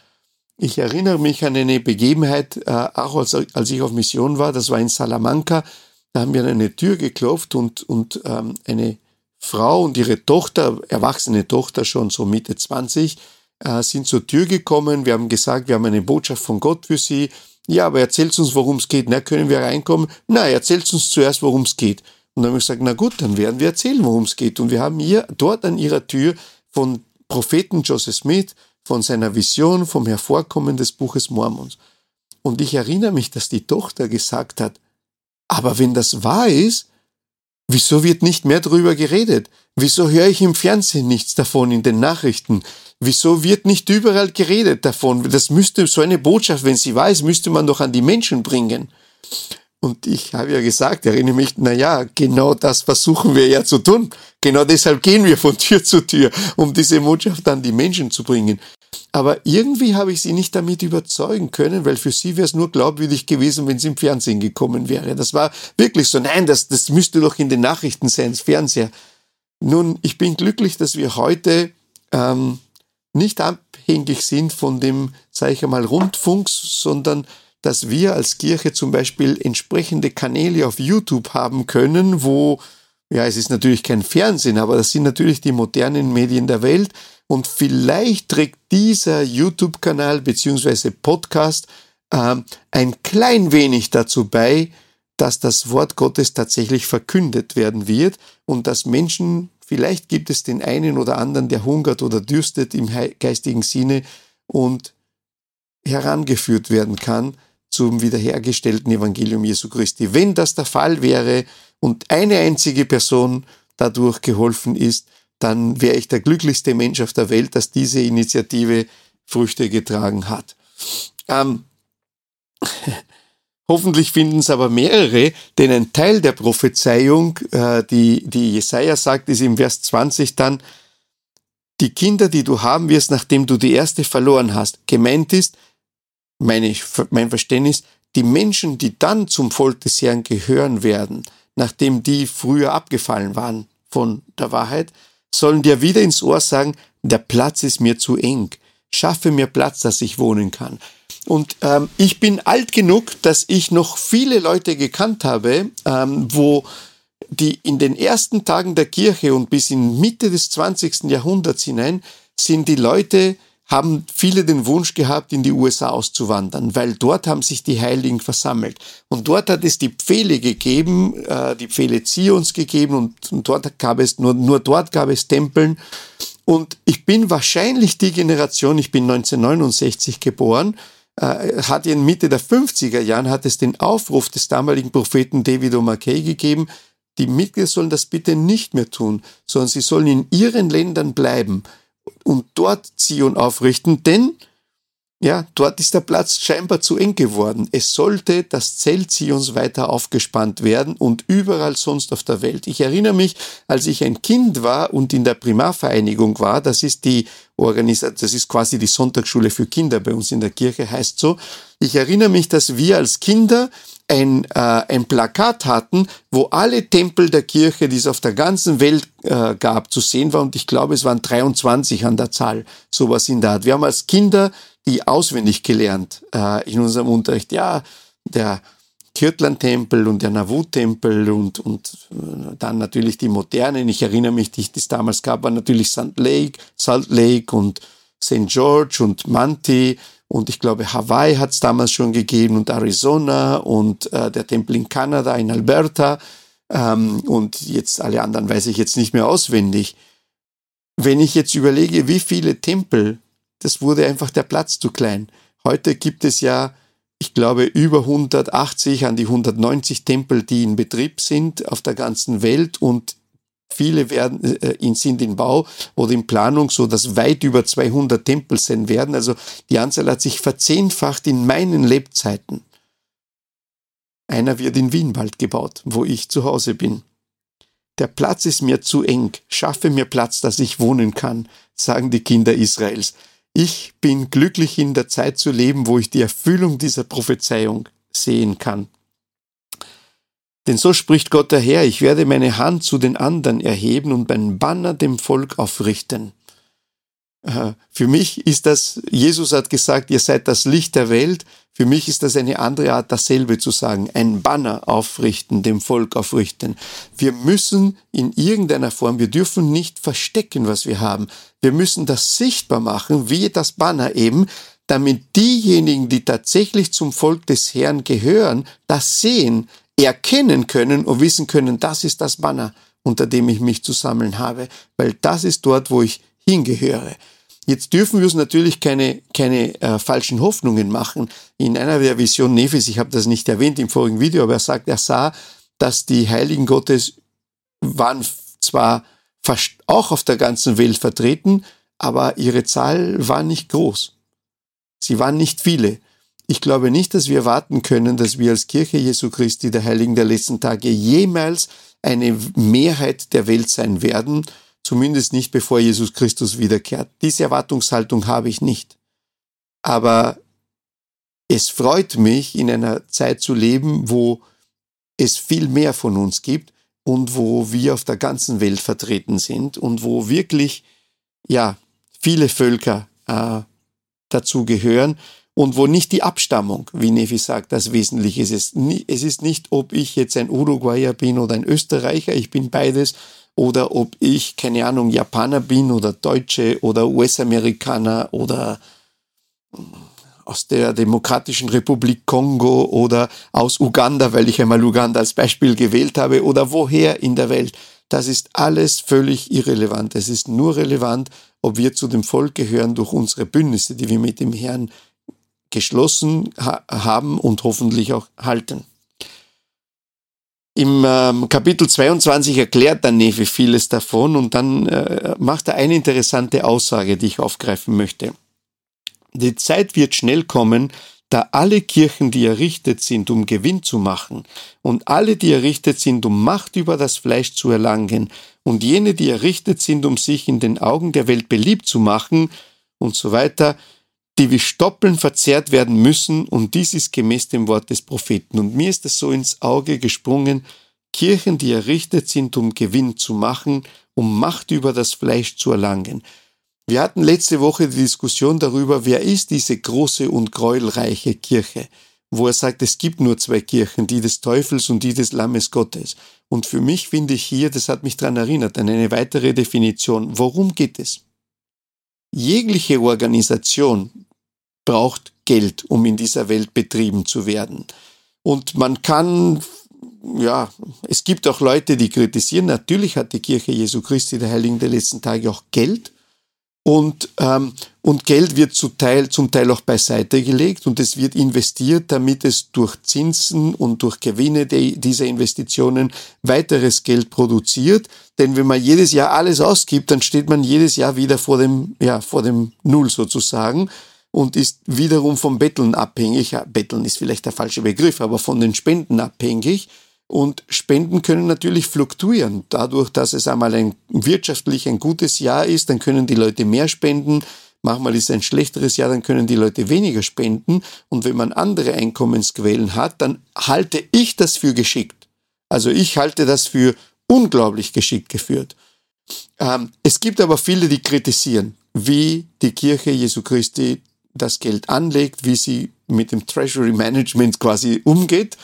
Ich erinnere mich an eine Begebenheit, äh, auch als, ich auf Mission war, das war in Salamanca, da haben wir an eine Tür geklopft und, und ähm, eine Frau und ihre Tochter, erwachsene Tochter schon so Mitte 20, äh, sind zur Tür gekommen. Wir haben gesagt, wir haben eine Botschaft von Gott für sie. Ja, aber erzählt uns, worum es geht. Na, können wir reinkommen? Na, erzählt uns zuerst, worum es geht. Und dann haben wir gesagt, na gut, dann werden wir erzählen, worum es geht. Und wir haben hier dort an ihrer Tür von Propheten Joseph Smith, von seiner Vision, vom Hervorkommen des Buches Mormons. Und ich erinnere mich, dass die Tochter gesagt hat, aber wenn das wahr ist, wieso wird nicht mehr darüber geredet? Wieso höre ich im Fernsehen nichts davon in den Nachrichten? Wieso wird nicht überall geredet davon? Das müsste so eine Botschaft, wenn sie weiß, müsste man doch an die Menschen bringen. Und ich habe ja gesagt, erinnere mich, na ja, genau das versuchen wir ja zu tun. Genau deshalb gehen wir von Tür zu Tür, um diese Botschaft an die Menschen zu bringen. Aber irgendwie habe ich sie nicht damit überzeugen können, weil für sie wäre es nur glaubwürdig gewesen, wenn sie im Fernsehen gekommen wäre. Das war wirklich so, nein, das, das müsste doch in den Nachrichten sein, das Fernseher. Nun, ich bin glücklich, dass wir heute ähm, nicht abhängig sind von dem, sage ich einmal, Rundfunk, sondern dass wir als Kirche zum Beispiel entsprechende Kanäle auf YouTube haben können, wo, ja, es ist natürlich kein Fernsehen, aber das sind natürlich die modernen Medien der Welt. Und vielleicht trägt dieser YouTube-Kanal beziehungsweise Podcast äh, ein klein wenig dazu bei, dass das Wort Gottes tatsächlich verkündet werden wird und dass Menschen, vielleicht gibt es den einen oder anderen, der hungert oder dürstet im geistigen Sinne und herangeführt werden kann zum wiederhergestellten Evangelium Jesu Christi. Wenn das der Fall wäre und eine einzige Person dadurch geholfen ist, dann wäre ich der glücklichste Mensch auf der Welt, dass diese Initiative Früchte getragen hat. Ähm, hoffentlich finden es aber mehrere, denn ein Teil der Prophezeiung, äh, die, die Jesaja sagt, ist im Vers 20 dann, die Kinder, die du haben wirst, nachdem du die erste verloren hast. Gemeint ist, meine, mein Verständnis, die Menschen, die dann zum Volk des Herrn gehören werden, nachdem die früher abgefallen waren von der Wahrheit, sollen dir wieder ins Ohr sagen, der Platz ist mir zu eng. Schaffe mir Platz, dass ich wohnen kann. Und ähm, ich bin alt genug, dass ich noch viele Leute gekannt habe, ähm, wo die in den ersten Tagen der Kirche und bis in Mitte des 20. Jahrhunderts hinein sind die Leute haben viele den Wunsch gehabt, in die USA auszuwandern, weil dort haben sich die Heiligen versammelt. Und dort hat es die Pfähle gegeben, äh, die Pfähle Zions gegeben und, dort gab es, nur, nur dort gab es Tempeln. Und ich bin wahrscheinlich die Generation, ich bin 1969 geboren, äh, hat in Mitte der 50er Jahren hat es den Aufruf des damaligen Propheten David O'Mackey gegeben, die Mitglieder sollen das bitte nicht mehr tun, sondern sie sollen in ihren Ländern bleiben und dort Zion aufrichten, denn ja, dort ist der Platz scheinbar zu eng geworden. Es sollte das Zelt Zions weiter aufgespannt werden und überall sonst auf der Welt. Ich erinnere mich, als ich ein Kind war und in der Primarvereinigung war, das ist die Organisation, das ist quasi die Sonntagsschule für Kinder bei uns in der Kirche, heißt so. Ich erinnere mich, dass wir als Kinder ein, äh, ein Plakat hatten, wo alle Tempel der Kirche, die es auf der ganzen Welt äh, gab, zu sehen war. Und ich glaube, es waren 23 an der Zahl, sowas in der Art. Wir haben als Kinder die auswendig gelernt äh, in unserem Unterricht. Ja, der Kirtland-Tempel und der Nauvoo-Tempel und, und äh, dann natürlich die modernen. Ich erinnere mich, die es damals gab, war natürlich Salt Lake, Salt Lake und St. George und Manti und ich glaube, Hawaii hat es damals schon gegeben und Arizona und äh, der Tempel in Kanada, in Alberta. Ähm, und jetzt alle anderen weiß ich jetzt nicht mehr auswendig. Wenn ich jetzt überlege, wie viele Tempel, das wurde einfach der Platz zu klein. Heute gibt es ja, ich glaube, über 180 an die 190 Tempel, die in Betrieb sind auf der ganzen Welt und Viele werden, äh, sind in Bau oder in Planung, so dass weit über 200 Tempel sein werden. Also die Anzahl hat sich verzehnfacht in meinen Lebzeiten. Einer wird in Wien bald gebaut, wo ich zu Hause bin. Der Platz ist mir zu eng. Schaffe mir Platz, dass ich wohnen kann, sagen die Kinder Israels. Ich bin glücklich in der Zeit zu leben, wo ich die Erfüllung dieser Prophezeiung sehen kann. Denn so spricht Gott der Herr, ich werde meine Hand zu den anderen erheben und meinen Banner dem Volk aufrichten. Äh, für mich ist das, Jesus hat gesagt, ihr seid das Licht der Welt. Für mich ist das eine andere Art, dasselbe zu sagen. Ein Banner aufrichten, dem Volk aufrichten. Wir müssen in irgendeiner Form, wir dürfen nicht verstecken, was wir haben. Wir müssen das sichtbar machen, wie das Banner eben, damit diejenigen, die tatsächlich zum Volk des Herrn gehören, das sehen, erkennen können und wissen können, das ist das Banner, unter dem ich mich zu sammeln habe, weil das ist dort, wo ich hingehöre. Jetzt dürfen wir uns natürlich keine, keine äh, falschen Hoffnungen machen. In einer der Visionen Nefis, ich habe das nicht erwähnt im vorigen Video, aber er sagt, er sah, dass die Heiligen Gottes waren zwar auch auf der ganzen Welt vertreten, aber ihre Zahl war nicht groß. Sie waren nicht viele. Ich glaube nicht, dass wir erwarten können, dass wir als Kirche Jesu Christi der Heiligen der letzten Tage jemals eine Mehrheit der Welt sein werden, zumindest nicht bevor Jesus Christus wiederkehrt. Diese Erwartungshaltung habe ich nicht. Aber es freut mich, in einer Zeit zu leben, wo es viel mehr von uns gibt und wo wir auf der ganzen Welt vertreten sind und wo wirklich, ja, viele Völker äh, dazu gehören und wo nicht die Abstammung, wie Nefi sagt, das Wesentliche ist. Es ist nicht, ob ich jetzt ein Uruguayer bin oder ein Österreicher, ich bin beides, oder ob ich, keine Ahnung, Japaner bin oder Deutsche oder US-Amerikaner oder hm, aus der Demokratischen Republik Kongo oder aus Uganda, weil ich einmal Uganda als Beispiel gewählt habe, oder woher in der Welt. Das ist alles völlig irrelevant. Es ist nur relevant, ob wir zu dem Volk gehören durch unsere Bündnisse, die wir mit dem Herrn geschlossen ha haben und hoffentlich auch halten. Im ähm, Kapitel 22 erklärt dann Nefi vieles davon und dann äh, macht er eine interessante Aussage, die ich aufgreifen möchte. Die Zeit wird schnell kommen, da alle Kirchen, die errichtet sind, um Gewinn zu machen, und alle, die errichtet sind, um Macht über das Fleisch zu erlangen, und jene, die errichtet sind, um sich in den Augen der Welt beliebt zu machen, und so weiter, die wie Stoppeln verzehrt werden müssen, und dies ist gemäß dem Wort des Propheten. Und mir ist es so ins Auge gesprungen, Kirchen, die errichtet sind, um Gewinn zu machen, um Macht über das Fleisch zu erlangen. Wir hatten letzte Woche die Diskussion darüber, wer ist diese große und gräuelreiche Kirche, wo er sagt, es gibt nur zwei Kirchen, die des Teufels und die des Lammes Gottes. Und für mich finde ich hier, das hat mich daran erinnert, an eine weitere Definition. Worum geht es? Jegliche Organisation braucht Geld, um in dieser Welt betrieben zu werden. Und man kann, ja, es gibt auch Leute, die kritisieren, natürlich hat die Kirche Jesu Christi der Heiligen der letzten Tage auch Geld, und, ähm, und Geld wird zu Teil, zum Teil auch beiseite gelegt und es wird investiert, damit es durch Zinsen und durch Gewinne dieser Investitionen weiteres Geld produziert. Denn wenn man jedes Jahr alles ausgibt, dann steht man jedes Jahr wieder vor dem, ja, vor dem Null sozusagen und ist wiederum vom Betteln abhängig. Ja, Betteln ist vielleicht der falsche Begriff, aber von den Spenden abhängig. Und Spenden können natürlich fluktuieren. Dadurch, dass es einmal ein wirtschaftlich ein gutes Jahr ist, dann können die Leute mehr spenden. Manchmal ist es ein schlechteres Jahr, dann können die Leute weniger spenden. Und wenn man andere Einkommensquellen hat, dann halte ich das für geschickt. Also ich halte das für unglaublich geschickt geführt. Ähm, es gibt aber viele, die kritisieren, wie die Kirche Jesu Christi das Geld anlegt, wie sie mit dem Treasury Management quasi umgeht.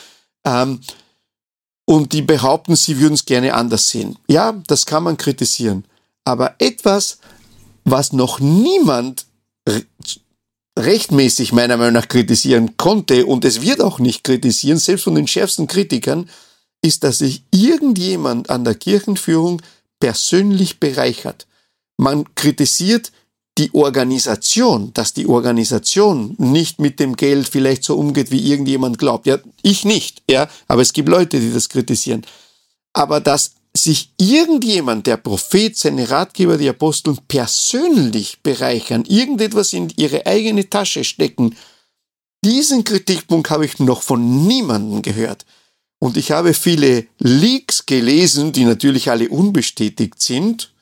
Und die behaupten, sie würden es gerne anders sehen. Ja, das kann man kritisieren. Aber etwas, was noch niemand rechtmäßig meiner Meinung nach kritisieren konnte und es wird auch nicht kritisieren, selbst von den schärfsten Kritikern, ist, dass sich irgendjemand an der Kirchenführung persönlich bereichert. Man kritisiert die Organisation, dass die Organisation nicht mit dem Geld vielleicht so umgeht, wie irgendjemand glaubt. Ja, ich nicht, ja, aber es gibt Leute, die das kritisieren. Aber dass sich irgendjemand, der Prophet, seine Ratgeber, die Aposteln persönlich bereichern, irgendetwas in ihre eigene Tasche stecken, diesen Kritikpunkt habe ich noch von niemandem gehört. Und ich habe viele Leaks gelesen, die natürlich alle unbestätigt sind,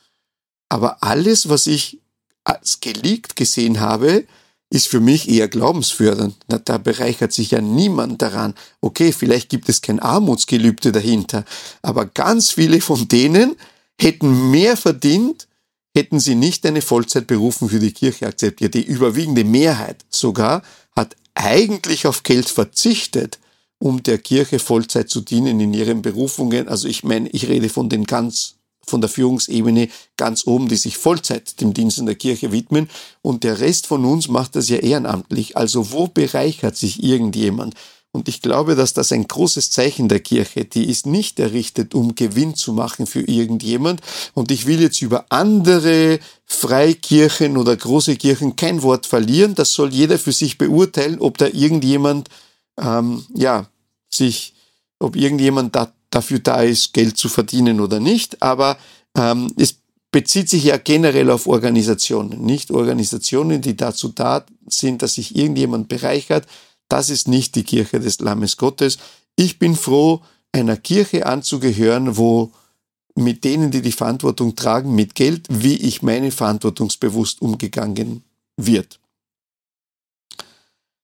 aber alles, was ich als geleakt gesehen habe, ist für mich eher glaubensfördernd. Da bereichert sich ja niemand daran. Okay, vielleicht gibt es kein Armutsgelübde dahinter, aber ganz viele von denen hätten mehr verdient, hätten sie nicht eine Vollzeitberufung für die Kirche akzeptiert. Die überwiegende Mehrheit sogar hat eigentlich auf Geld verzichtet, um der Kirche Vollzeit zu dienen in ihren Berufungen. Also ich meine, ich rede von den ganz von der Führungsebene ganz oben, die sich Vollzeit dem Dienst in der Kirche widmen. Und der Rest von uns macht das ja ehrenamtlich. Also wo bereichert sich irgendjemand? Und ich glaube, dass das ein großes Zeichen der Kirche, die ist nicht errichtet, um Gewinn zu machen für irgendjemand. Und ich will jetzt über andere Freikirchen oder große Kirchen kein Wort verlieren. Das soll jeder für sich beurteilen, ob da irgendjemand, ähm, ja, sich, ob irgendjemand da, dafür da ist, Geld zu verdienen oder nicht. Aber ähm, es bezieht sich ja generell auf Organisationen, nicht Organisationen, die dazu da sind, dass sich irgendjemand bereichert, das ist nicht die Kirche des Lammes Gottes. Ich bin froh, einer Kirche anzugehören, wo mit denen, die die Verantwortung tragen, mit Geld, wie ich meine verantwortungsbewusst umgegangen wird.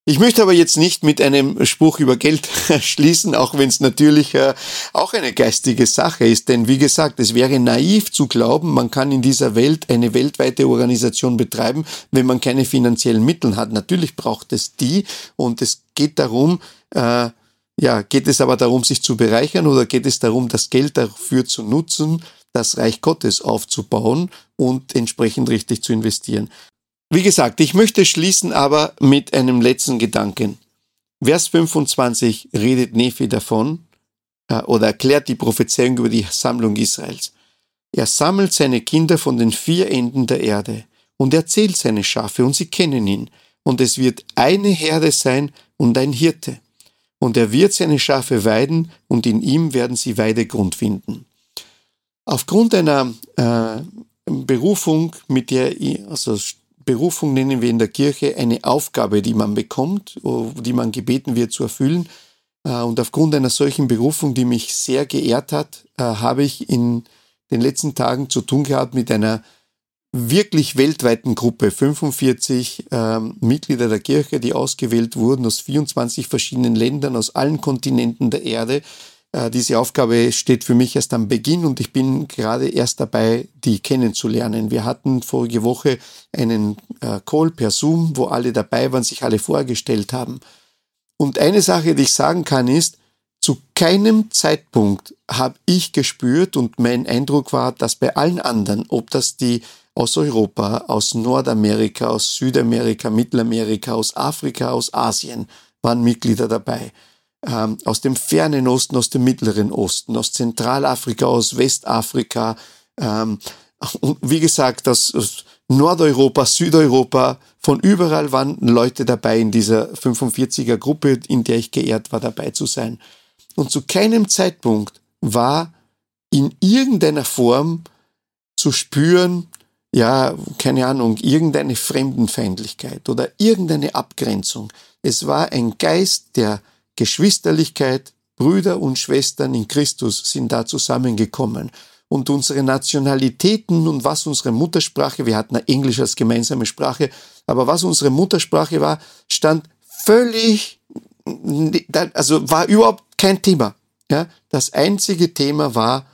Ich möchte aber jetzt nicht mit einem Spruch über Geld schließen, auch wenn es natürlich äh, auch eine geistige Sache ist. Denn wie gesagt, es wäre naiv zu glauben, man kann in dieser Welt eine weltweite Organisation betreiben, wenn man keine finanziellen Mittel hat. Natürlich braucht es die und es geht darum, äh, ja, geht es aber darum, sich zu bereichern oder geht es darum, das Geld dafür zu nutzen, das Reich Gottes aufzubauen und entsprechend richtig zu investieren. Wie gesagt, ich möchte schließen aber mit einem letzten Gedanken. Vers 25 redet Nephi davon äh, oder erklärt die Prophezeiung über die Sammlung Israels. Er sammelt seine Kinder von den vier Enden der Erde und erzählt seine Schafe und sie kennen ihn. Und es wird eine Herde sein und ein Hirte. Und er wird seine Schafe weiden und in ihm werden sie Weidegrund finden. Aufgrund einer äh, Berufung, mit der, also Berufung nennen wir in der Kirche eine Aufgabe, die man bekommt, die man gebeten wird zu erfüllen. Äh, und aufgrund einer solchen Berufung, die mich sehr geehrt hat, äh, habe ich in den letzten Tagen zu tun gehabt mit einer wirklich weltweiten Gruppe, 45 ähm, Mitglieder der Kirche, die ausgewählt wurden aus 24 verschiedenen Ländern, aus allen Kontinenten der Erde, äh, diese Aufgabe steht für mich erst am Beginn und ich bin gerade erst dabei, die kennenzulernen. Wir hatten vorige Woche einen äh, Call per Zoom, wo alle dabei waren, sich alle vorgestellt haben. Und eine Sache, die ich sagen kann, ist, zu keinem Zeitpunkt habe ich gespürt und mein Eindruck war, dass bei allen anderen, ob das die aus Europa, aus Nordamerika, aus Südamerika, Mittelamerika, aus Afrika, aus Asien, waren Mitglieder dabei ähm, aus dem fernen Osten, aus dem mittleren Osten, aus Zentralafrika, aus Westafrika ähm, und wie gesagt, aus, aus Nordeuropa, Südeuropa, von überall waren Leute dabei in dieser 45er Gruppe, in der ich geehrt war, dabei zu sein. Und zu keinem Zeitpunkt war in irgendeiner Form zu spüren, ja, keine Ahnung, irgendeine Fremdenfeindlichkeit oder irgendeine Abgrenzung. Es war ein Geist der Geschwisterlichkeit, Brüder und Schwestern in Christus sind da zusammengekommen. Und unsere Nationalitäten und was unsere Muttersprache, wir hatten Englisch als gemeinsame Sprache, aber was unsere Muttersprache war, stand völlig, also war überhaupt kein Thema. Ja, das einzige Thema war,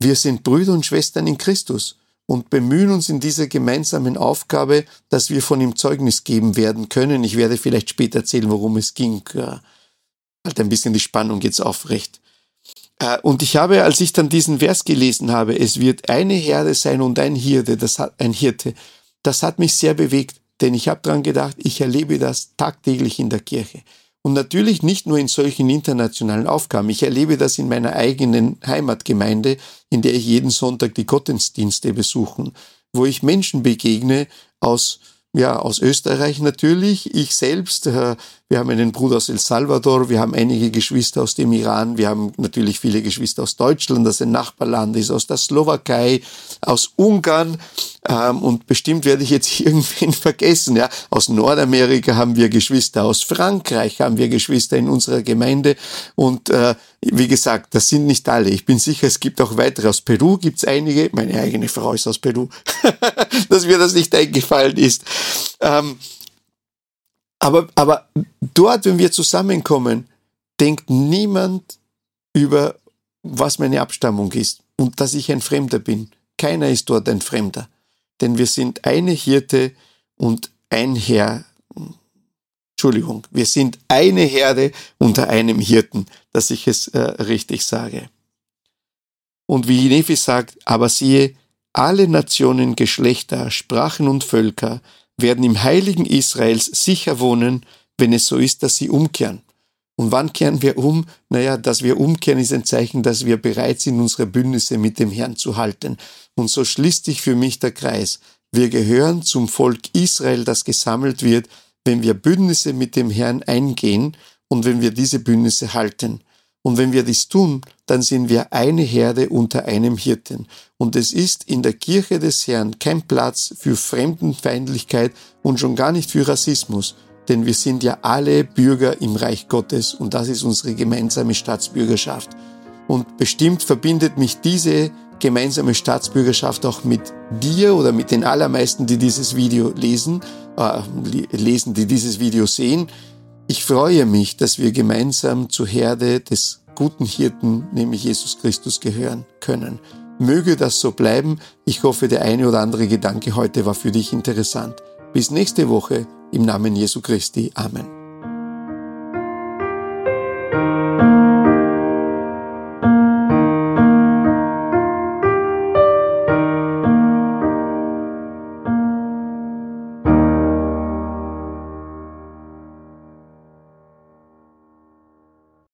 wir sind Brüder und Schwestern in Christus und bemühen uns in dieser gemeinsamen Aufgabe, dass wir von ihm Zeugnis geben werden können. Ich werde vielleicht später erzählen, worum es ging halt ein bisschen die Spannung jetzt aufrecht. Äh, und ich habe, als ich dann diesen Vers gelesen habe, es wird eine Herde sein und ein Hirte, das hat, ein Hirte, das hat mich sehr bewegt, denn ich habe dran gedacht, ich erlebe das tagtäglich in der Kirche. Und natürlich nicht nur in solchen internationalen Aufgaben. Ich erlebe das in meiner eigenen Heimatgemeinde, in der ich jeden Sonntag die Gottesdienste besuche, wo ich Menschen begegne aus ja, aus Österreich natürlich. Ich selbst, äh, wir haben einen Bruder aus El Salvador, wir haben einige Geschwister aus dem Iran, wir haben natürlich viele Geschwister aus Deutschland, das ein Nachbarland ist, aus der Slowakei, aus Ungarn. Ähm, und bestimmt werde ich jetzt irgendwen vergessen. Ja, aus Nordamerika haben wir Geschwister, aus Frankreich haben wir Geschwister in unserer Gemeinde. Und äh, wie gesagt, das sind nicht alle. Ich bin sicher, es gibt auch weitere. Aus Peru gibt es einige. Meine eigene Frau ist aus Peru, dass mir das nicht eingefallen ist. Ähm, aber, aber dort, wenn wir zusammenkommen, denkt niemand über, was meine Abstammung ist und dass ich ein Fremder bin. Keiner ist dort ein Fremder. Denn wir sind eine Hirte und ein Herr. Entschuldigung, wir sind eine Herde unter einem Hirten, dass ich es äh, richtig sage. Und wie Nefi sagt, aber siehe, alle Nationen, Geschlechter, Sprachen und Völker werden im heiligen Israels sicher wohnen, wenn es so ist, dass sie umkehren. Und wann kehren wir um? Naja, dass wir umkehren ist ein Zeichen, dass wir bereit sind, unsere Bündnisse mit dem Herrn zu halten. Und so schließt sich für mich der Kreis. Wir gehören zum Volk Israel, das gesammelt wird, wenn wir Bündnisse mit dem Herrn eingehen und wenn wir diese Bündnisse halten. Und wenn wir dies tun, dann sind wir eine Herde unter einem Hirten. Und es ist in der Kirche des Herrn kein Platz für Fremdenfeindlichkeit und schon gar nicht für Rassismus. Denn wir sind ja alle Bürger im Reich Gottes und das ist unsere gemeinsame Staatsbürgerschaft. Und bestimmt verbindet mich diese gemeinsame Staatsbürgerschaft auch mit dir oder mit den allermeisten, die dieses Video lesen, äh, lesen, die dieses Video sehen. Ich freue mich, dass wir gemeinsam zur Herde des guten Hirten, nämlich Jesus Christus, gehören können. Möge das so bleiben. Ich hoffe, der eine oder andere Gedanke heute war für dich interessant. Bis nächste Woche im Namen Jesu Christi. Amen.